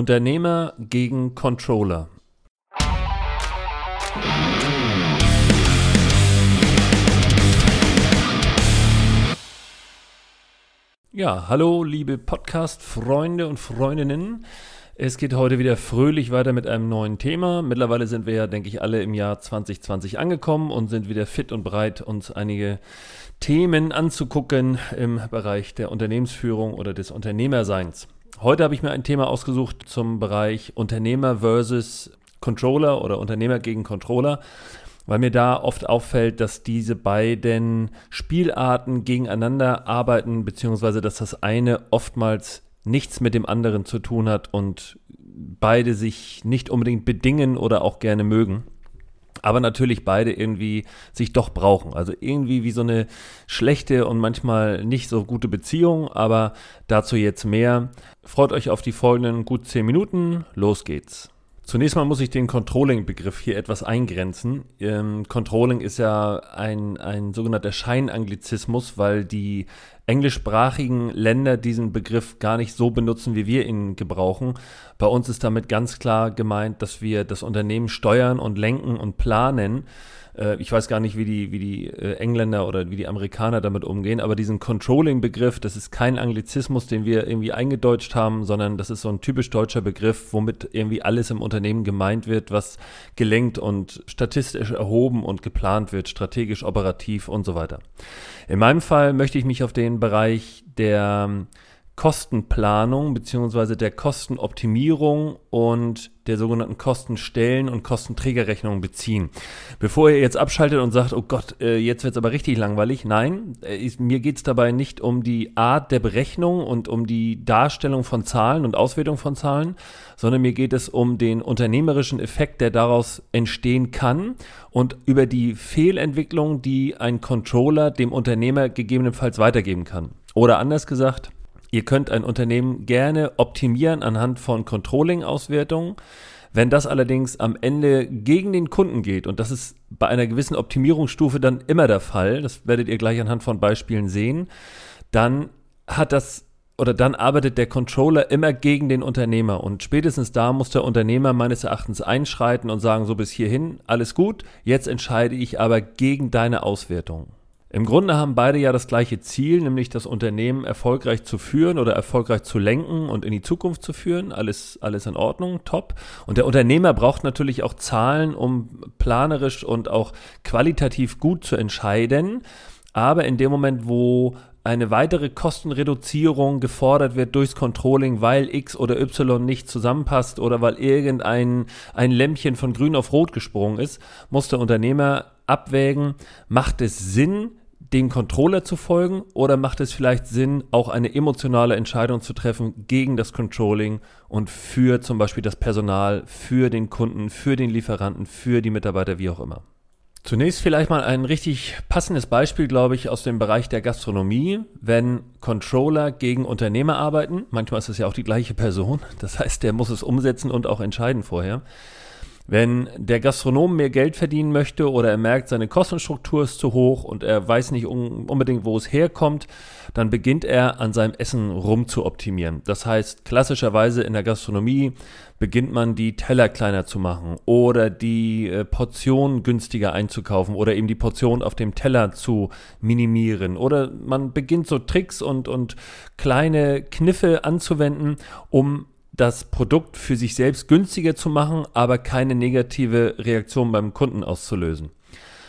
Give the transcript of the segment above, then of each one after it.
Unternehmer gegen Controller. Ja, hallo liebe Podcast-Freunde und Freundinnen. Es geht heute wieder fröhlich weiter mit einem neuen Thema. Mittlerweile sind wir ja, denke ich, alle im Jahr 2020 angekommen und sind wieder fit und bereit, uns einige Themen anzugucken im Bereich der Unternehmensführung oder des Unternehmerseins. Heute habe ich mir ein Thema ausgesucht zum Bereich Unternehmer versus Controller oder Unternehmer gegen Controller, weil mir da oft auffällt, dass diese beiden Spielarten gegeneinander arbeiten, beziehungsweise dass das eine oftmals nichts mit dem anderen zu tun hat und beide sich nicht unbedingt bedingen oder auch gerne mögen aber natürlich beide irgendwie sich doch brauchen. Also irgendwie wie so eine schlechte und manchmal nicht so gute Beziehung, aber dazu jetzt mehr. Freut euch auf die folgenden gut zehn Minuten. Los geht's. Zunächst mal muss ich den Controlling-Begriff hier etwas eingrenzen. Ähm, Controlling ist ja ein, ein sogenannter Scheinanglizismus, weil die englischsprachigen Länder diesen Begriff gar nicht so benutzen, wie wir ihn gebrauchen. Bei uns ist damit ganz klar gemeint, dass wir das Unternehmen steuern und lenken und planen äh, ich weiß gar nicht, wie die, wie die äh, Engländer oder wie die Amerikaner damit umgehen, aber diesen Controlling-Begriff, das ist kein Anglizismus, den wir irgendwie eingedeutscht haben, sondern das ist so ein typisch deutscher Begriff, womit irgendwie alles im Unternehmen gemeint wird, was gelenkt und statistisch erhoben und geplant wird, strategisch, operativ und so weiter. In meinem Fall möchte ich mich auf den Bereich der Kostenplanung beziehungsweise der Kostenoptimierung und der sogenannten Kostenstellen und Kostenträgerrechnung beziehen. Bevor ihr jetzt abschaltet und sagt, oh Gott, äh, jetzt wird es aber richtig langweilig. Nein, äh, mir geht es dabei nicht um die Art der Berechnung und um die Darstellung von Zahlen und Auswertung von Zahlen, sondern mir geht es um den unternehmerischen Effekt, der daraus entstehen kann und über die Fehlentwicklung, die ein Controller dem Unternehmer gegebenenfalls weitergeben kann. Oder anders gesagt, Ihr könnt ein Unternehmen gerne optimieren anhand von Controlling-Auswertungen. Wenn das allerdings am Ende gegen den Kunden geht, und das ist bei einer gewissen Optimierungsstufe dann immer der Fall, das werdet ihr gleich anhand von Beispielen sehen, dann hat das oder dann arbeitet der Controller immer gegen den Unternehmer und spätestens da muss der Unternehmer meines Erachtens einschreiten und sagen, so bis hierhin, alles gut, jetzt entscheide ich aber gegen deine Auswertung. Im Grunde haben beide ja das gleiche Ziel, nämlich das Unternehmen erfolgreich zu führen oder erfolgreich zu lenken und in die Zukunft zu führen. Alles, alles in Ordnung, top. Und der Unternehmer braucht natürlich auch Zahlen, um planerisch und auch qualitativ gut zu entscheiden. Aber in dem Moment, wo eine weitere Kostenreduzierung gefordert wird durchs Controlling, weil X oder Y nicht zusammenpasst oder weil irgendein ein Lämpchen von grün auf rot gesprungen ist, muss der Unternehmer abwägen, macht es Sinn, dem Controller zu folgen oder macht es vielleicht Sinn, auch eine emotionale Entscheidung zu treffen gegen das Controlling und für zum Beispiel das Personal, für den Kunden, für den Lieferanten, für die Mitarbeiter, wie auch immer? Zunächst vielleicht mal ein richtig passendes Beispiel, glaube ich, aus dem Bereich der Gastronomie, wenn Controller gegen Unternehmer arbeiten. Manchmal ist es ja auch die gleiche Person. Das heißt, der muss es umsetzen und auch entscheiden vorher. Wenn der Gastronom mehr Geld verdienen möchte oder er merkt, seine Kostenstruktur ist zu hoch und er weiß nicht unbedingt, wo es herkommt, dann beginnt er an seinem Essen rum zu optimieren. Das heißt, klassischerweise in der Gastronomie beginnt man die Teller kleiner zu machen oder die äh, Portion günstiger einzukaufen oder eben die Portion auf dem Teller zu minimieren oder man beginnt so Tricks und, und kleine Kniffe anzuwenden, um das Produkt für sich selbst günstiger zu machen, aber keine negative Reaktion beim Kunden auszulösen.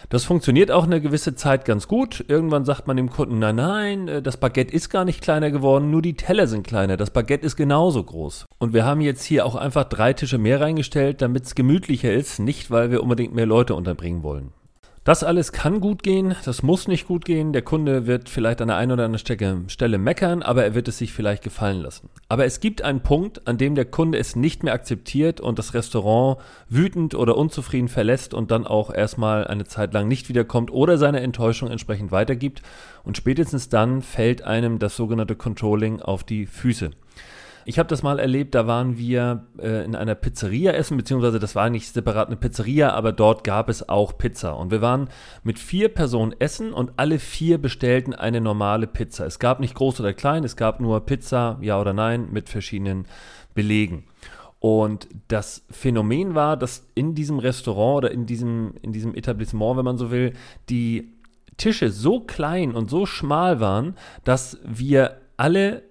Das funktioniert auch eine gewisse Zeit ganz gut. Irgendwann sagt man dem Kunden, nein, nein, äh, das Baguette ist gar nicht kleiner geworden, nur die Teller sind kleiner. Das Baguette ist genauso groß. Und wir haben jetzt hier auch einfach drei Tische mehr reingestellt, damit es gemütlicher ist, nicht weil wir unbedingt mehr Leute unterbringen wollen. Das alles kann gut gehen, das muss nicht gut gehen. Der Kunde wird vielleicht an der einen oder anderen Stelle meckern, aber er wird es sich vielleicht gefallen lassen. Aber es gibt einen Punkt, an dem der Kunde es nicht mehr akzeptiert und das Restaurant wütend oder unzufrieden verlässt und dann auch erstmal eine Zeit lang nicht wiederkommt oder seine Enttäuschung entsprechend weitergibt. Und spätestens dann fällt einem das sogenannte Controlling auf die Füße. Ich habe das mal erlebt, da waren wir äh, in einer Pizzeria essen, beziehungsweise das war nicht separat eine Pizzeria, aber dort gab es auch Pizza. Und wir waren mit vier Personen essen und alle vier bestellten eine normale Pizza. Es gab nicht groß oder klein, es gab nur Pizza, ja oder nein, mit verschiedenen Belegen. Und das Phänomen war, dass in diesem Restaurant oder in diesem, in diesem Etablissement, wenn man so will, die Tische so klein und so schmal waren, dass wir alle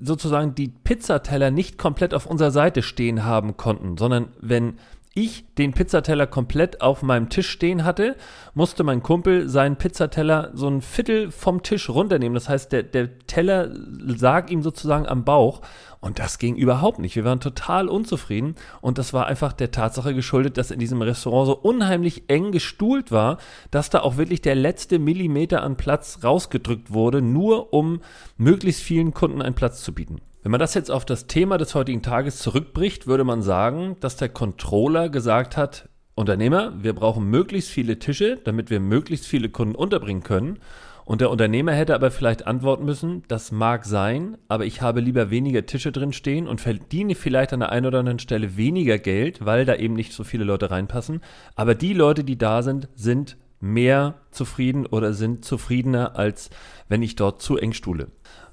sozusagen die Pizzateller nicht komplett auf unserer Seite stehen haben konnten, sondern wenn ich den Pizzateller komplett auf meinem Tisch stehen hatte, musste mein Kumpel seinen Pizzateller so ein Viertel vom Tisch runternehmen. Das heißt, der, der Teller lag ihm sozusagen am Bauch und das ging überhaupt nicht. Wir waren total unzufrieden und das war einfach der Tatsache geschuldet, dass in diesem Restaurant so unheimlich eng gestuhlt war, dass da auch wirklich der letzte Millimeter an Platz rausgedrückt wurde, nur um möglichst vielen Kunden einen Platz zu bieten. Wenn man das jetzt auf das Thema des heutigen Tages zurückbricht, würde man sagen, dass der Controller gesagt hat, Unternehmer, wir brauchen möglichst viele Tische, damit wir möglichst viele Kunden unterbringen können. Und der Unternehmer hätte aber vielleicht antworten müssen, das mag sein, aber ich habe lieber weniger Tische drin stehen und verdiene vielleicht an der einen oder anderen Stelle weniger Geld, weil da eben nicht so viele Leute reinpassen. Aber die Leute, die da sind, sind mehr zufrieden oder sind zufriedener, als wenn ich dort zu eng stuhle.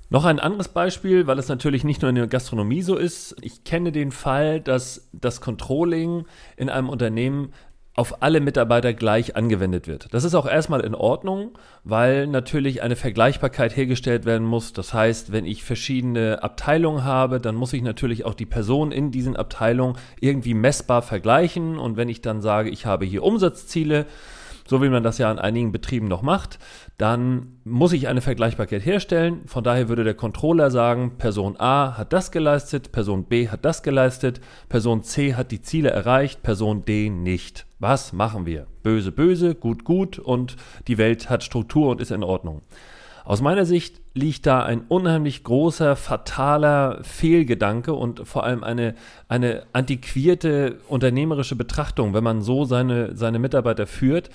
Noch ein anderes Beispiel, weil es natürlich nicht nur in der Gastronomie so ist. Ich kenne den Fall, dass das Controlling in einem Unternehmen auf alle Mitarbeiter gleich angewendet wird. Das ist auch erstmal in Ordnung, weil natürlich eine Vergleichbarkeit hergestellt werden muss. Das heißt, wenn ich verschiedene Abteilungen habe, dann muss ich natürlich auch die Personen in diesen Abteilungen irgendwie messbar vergleichen. Und wenn ich dann sage, ich habe hier Umsatzziele, so wie man das ja an einigen Betrieben noch macht, dann muss ich eine Vergleichbarkeit herstellen. Von daher würde der Controller sagen, Person A hat das geleistet, Person B hat das geleistet, Person C hat die Ziele erreicht, Person D nicht. Was machen wir? Böse, böse, gut, gut und die Welt hat Struktur und ist in Ordnung. Aus meiner Sicht liegt da ein unheimlich großer, fataler Fehlgedanke und vor allem eine, eine antiquierte unternehmerische Betrachtung, wenn man so seine, seine Mitarbeiter führt.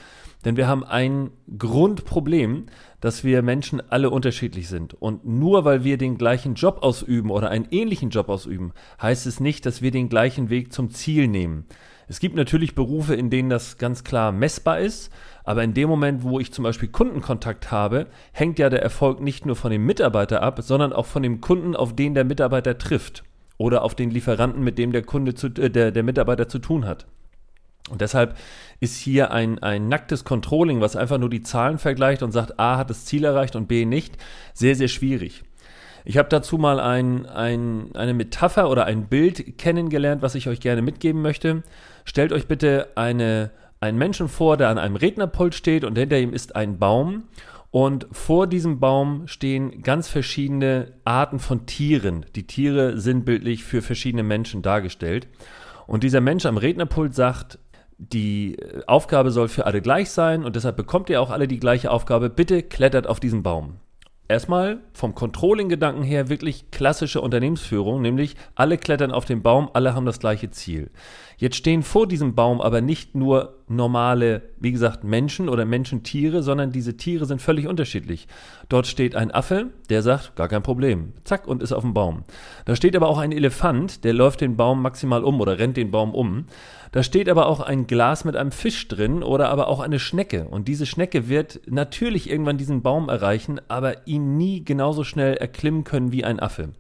Denn wir haben ein Grundproblem, dass wir Menschen alle unterschiedlich sind. Und nur weil wir den gleichen Job ausüben oder einen ähnlichen Job ausüben, heißt es nicht, dass wir den gleichen Weg zum Ziel nehmen. Es gibt natürlich Berufe, in denen das ganz klar messbar ist, aber in dem Moment, wo ich zum Beispiel Kundenkontakt habe, hängt ja der Erfolg nicht nur von dem Mitarbeiter ab, sondern auch von dem Kunden, auf den der Mitarbeiter trifft oder auf den Lieferanten, mit dem der Kunde zu, äh, der, der Mitarbeiter zu tun hat. Und deshalb ist hier ein, ein nacktes Controlling, was einfach nur die Zahlen vergleicht und sagt, A hat das Ziel erreicht und B nicht, sehr, sehr schwierig. Ich habe dazu mal ein, ein, eine Metapher oder ein Bild kennengelernt, was ich euch gerne mitgeben möchte. Stellt euch bitte eine, einen Menschen vor, der an einem Rednerpult steht und hinter ihm ist ein Baum. Und vor diesem Baum stehen ganz verschiedene Arten von Tieren. Die Tiere sind bildlich für verschiedene Menschen dargestellt. Und dieser Mensch am Rednerpult sagt, die Aufgabe soll für alle gleich sein und deshalb bekommt ihr auch alle die gleiche Aufgabe. Bitte klettert auf diesen Baum erstmal vom Controlling-Gedanken her wirklich klassische Unternehmensführung, nämlich alle klettern auf den Baum, alle haben das gleiche Ziel. Jetzt stehen vor diesem Baum aber nicht nur normale, wie gesagt, Menschen oder Menschentiere, sondern diese Tiere sind völlig unterschiedlich. Dort steht ein Affe, der sagt, gar kein Problem, zack, und ist auf dem Baum. Da steht aber auch ein Elefant, der läuft den Baum maximal um oder rennt den Baum um. Da steht aber auch ein Glas mit einem Fisch drin oder aber auch eine Schnecke. Und diese Schnecke wird natürlich irgendwann diesen Baum erreichen, aber ihn nie genauso schnell erklimmen können wie ein Affe.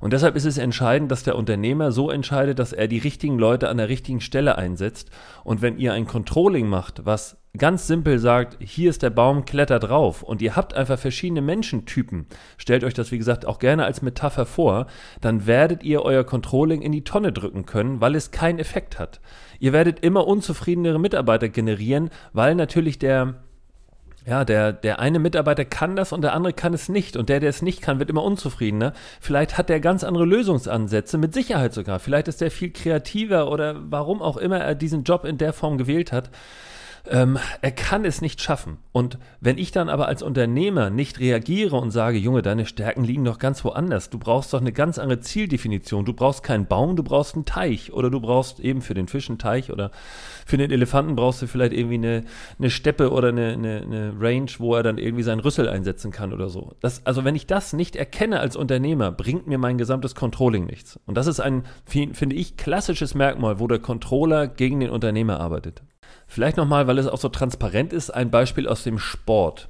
Und deshalb ist es entscheidend, dass der Unternehmer so entscheidet, dass er die richtigen Leute an der richtigen Stelle einsetzt. Und wenn ihr ein Controlling macht, was ganz simpel sagt, hier ist der Baum, klettert drauf und ihr habt einfach verschiedene Menschentypen, stellt euch das wie gesagt auch gerne als Metapher vor, dann werdet ihr euer Controlling in die Tonne drücken können, weil es keinen Effekt hat. Ihr werdet immer unzufriedenere Mitarbeiter generieren, weil natürlich der ja, der, der eine Mitarbeiter kann das und der andere kann es nicht. Und der, der es nicht kann, wird immer unzufriedener. Vielleicht hat der ganz andere Lösungsansätze, mit Sicherheit sogar. Vielleicht ist der viel kreativer oder warum auch immer er diesen Job in der Form gewählt hat. Ähm, er kann es nicht schaffen. Und wenn ich dann aber als Unternehmer nicht reagiere und sage, Junge, deine Stärken liegen doch ganz woanders. Du brauchst doch eine ganz andere Zieldefinition. Du brauchst keinen Baum, du brauchst einen Teich. Oder du brauchst eben für den Fisch einen Teich oder für den Elefanten brauchst du vielleicht irgendwie eine, eine Steppe oder eine, eine, eine Range, wo er dann irgendwie seinen Rüssel einsetzen kann oder so. Das, also wenn ich das nicht erkenne als Unternehmer, bringt mir mein gesamtes Controlling nichts. Und das ist ein, finde ich, klassisches Merkmal, wo der Controller gegen den Unternehmer arbeitet. Vielleicht nochmal, weil es auch so transparent ist, ein Beispiel aus dem Sport.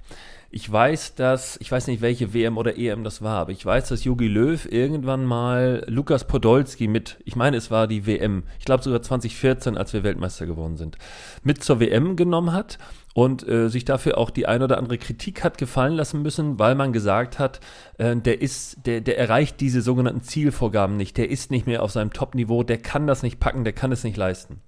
Ich weiß, dass, ich weiß nicht, welche WM oder EM das war, aber ich weiß, dass Jogi Löw irgendwann mal Lukas Podolski mit, ich meine, es war die WM, ich glaube sogar 2014, als wir Weltmeister geworden sind, mit zur WM genommen hat und äh, sich dafür auch die ein oder andere Kritik hat gefallen lassen müssen, weil man gesagt hat, äh, der ist, der, der erreicht diese sogenannten Zielvorgaben nicht, der ist nicht mehr auf seinem Top-Niveau, der kann das nicht packen, der kann es nicht leisten.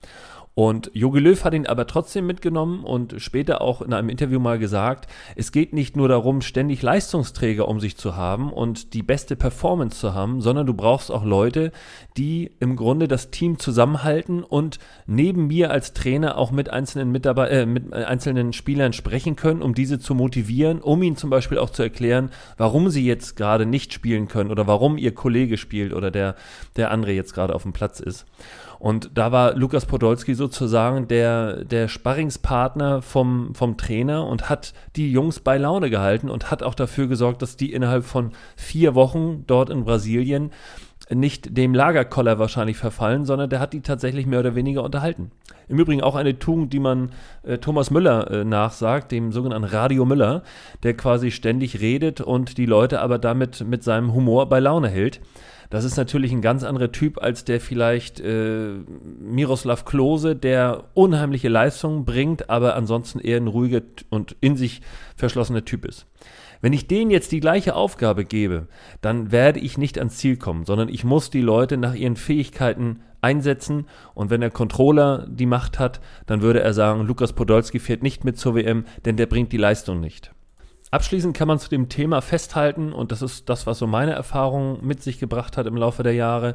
Und Jogi Löw hat ihn aber trotzdem mitgenommen und später auch in einem Interview mal gesagt, es geht nicht nur darum, ständig Leistungsträger um sich zu haben und die beste Performance zu haben, sondern du brauchst auch Leute, die im Grunde das Team zusammenhalten und neben mir als Trainer auch mit einzelnen Mitarbeiter, äh, mit einzelnen Spielern sprechen können, um diese zu motivieren, um ihnen zum Beispiel auch zu erklären, warum sie jetzt gerade nicht spielen können oder warum ihr Kollege spielt oder der, der andere jetzt gerade auf dem Platz ist. Und da war Lukas Podolski sozusagen der, der Sparringspartner vom, vom Trainer und hat die Jungs bei Laune gehalten und hat auch dafür gesorgt, dass die innerhalb von vier Wochen dort in Brasilien nicht dem Lagerkoller wahrscheinlich verfallen, sondern der hat die tatsächlich mehr oder weniger unterhalten. Im Übrigen auch eine Tugend, die man äh, Thomas Müller äh, nachsagt, dem sogenannten Radio Müller, der quasi ständig redet und die Leute aber damit mit seinem Humor bei Laune hält. Das ist natürlich ein ganz anderer Typ als der vielleicht äh, Miroslav Klose, der unheimliche Leistungen bringt, aber ansonsten eher ein ruhiger und in sich verschlossener Typ ist. Wenn ich denen jetzt die gleiche Aufgabe gebe, dann werde ich nicht ans Ziel kommen, sondern ich muss die Leute nach ihren Fähigkeiten einsetzen. Und wenn der Controller die Macht hat, dann würde er sagen, Lukas Podolski fährt nicht mit zur WM, denn der bringt die Leistung nicht. Abschließend kann man zu dem Thema festhalten, und das ist das, was so meine Erfahrung mit sich gebracht hat im Laufe der Jahre,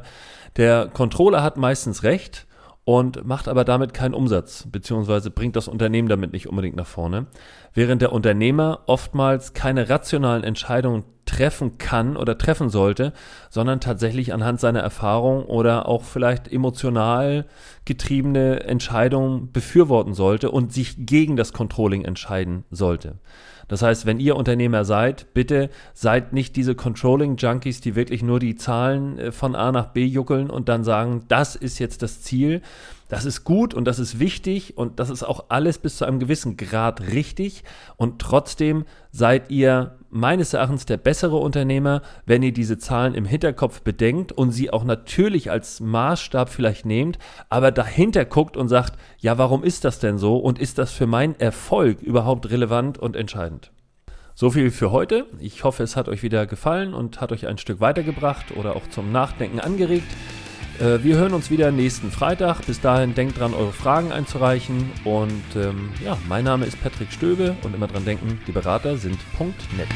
der Controller hat meistens recht und macht aber damit keinen Umsatz, beziehungsweise bringt das Unternehmen damit nicht unbedingt nach vorne, während der Unternehmer oftmals keine rationalen Entscheidungen treffen kann oder treffen sollte, sondern tatsächlich anhand seiner Erfahrung oder auch vielleicht emotional getriebene Entscheidungen befürworten sollte und sich gegen das Controlling entscheiden sollte. Das heißt, wenn ihr Unternehmer seid, bitte seid nicht diese Controlling-Junkies, die wirklich nur die Zahlen äh, von A nach B juckeln und dann sagen, das ist jetzt das Ziel. Das ist gut und das ist wichtig und das ist auch alles bis zu einem gewissen Grad richtig. Und trotzdem seid ihr meines Erachtens der bessere Unternehmer, wenn ihr diese Zahlen im Hinterkopf bedenkt und sie auch natürlich als Maßstab vielleicht nehmt, aber dahinter guckt und sagt, ja, warum ist das denn so und ist das für meinen Erfolg überhaupt relevant und entscheidend? So viel für heute. Ich hoffe, es hat euch wieder gefallen und hat euch ein Stück weitergebracht oder auch zum Nachdenken angeregt. Äh, wir hören uns wieder nächsten Freitag. Bis dahin denkt dran, eure Fragen einzureichen. Und ähm, ja, mein Name ist Patrick Stöbe und immer dran denken, die Berater sind .net.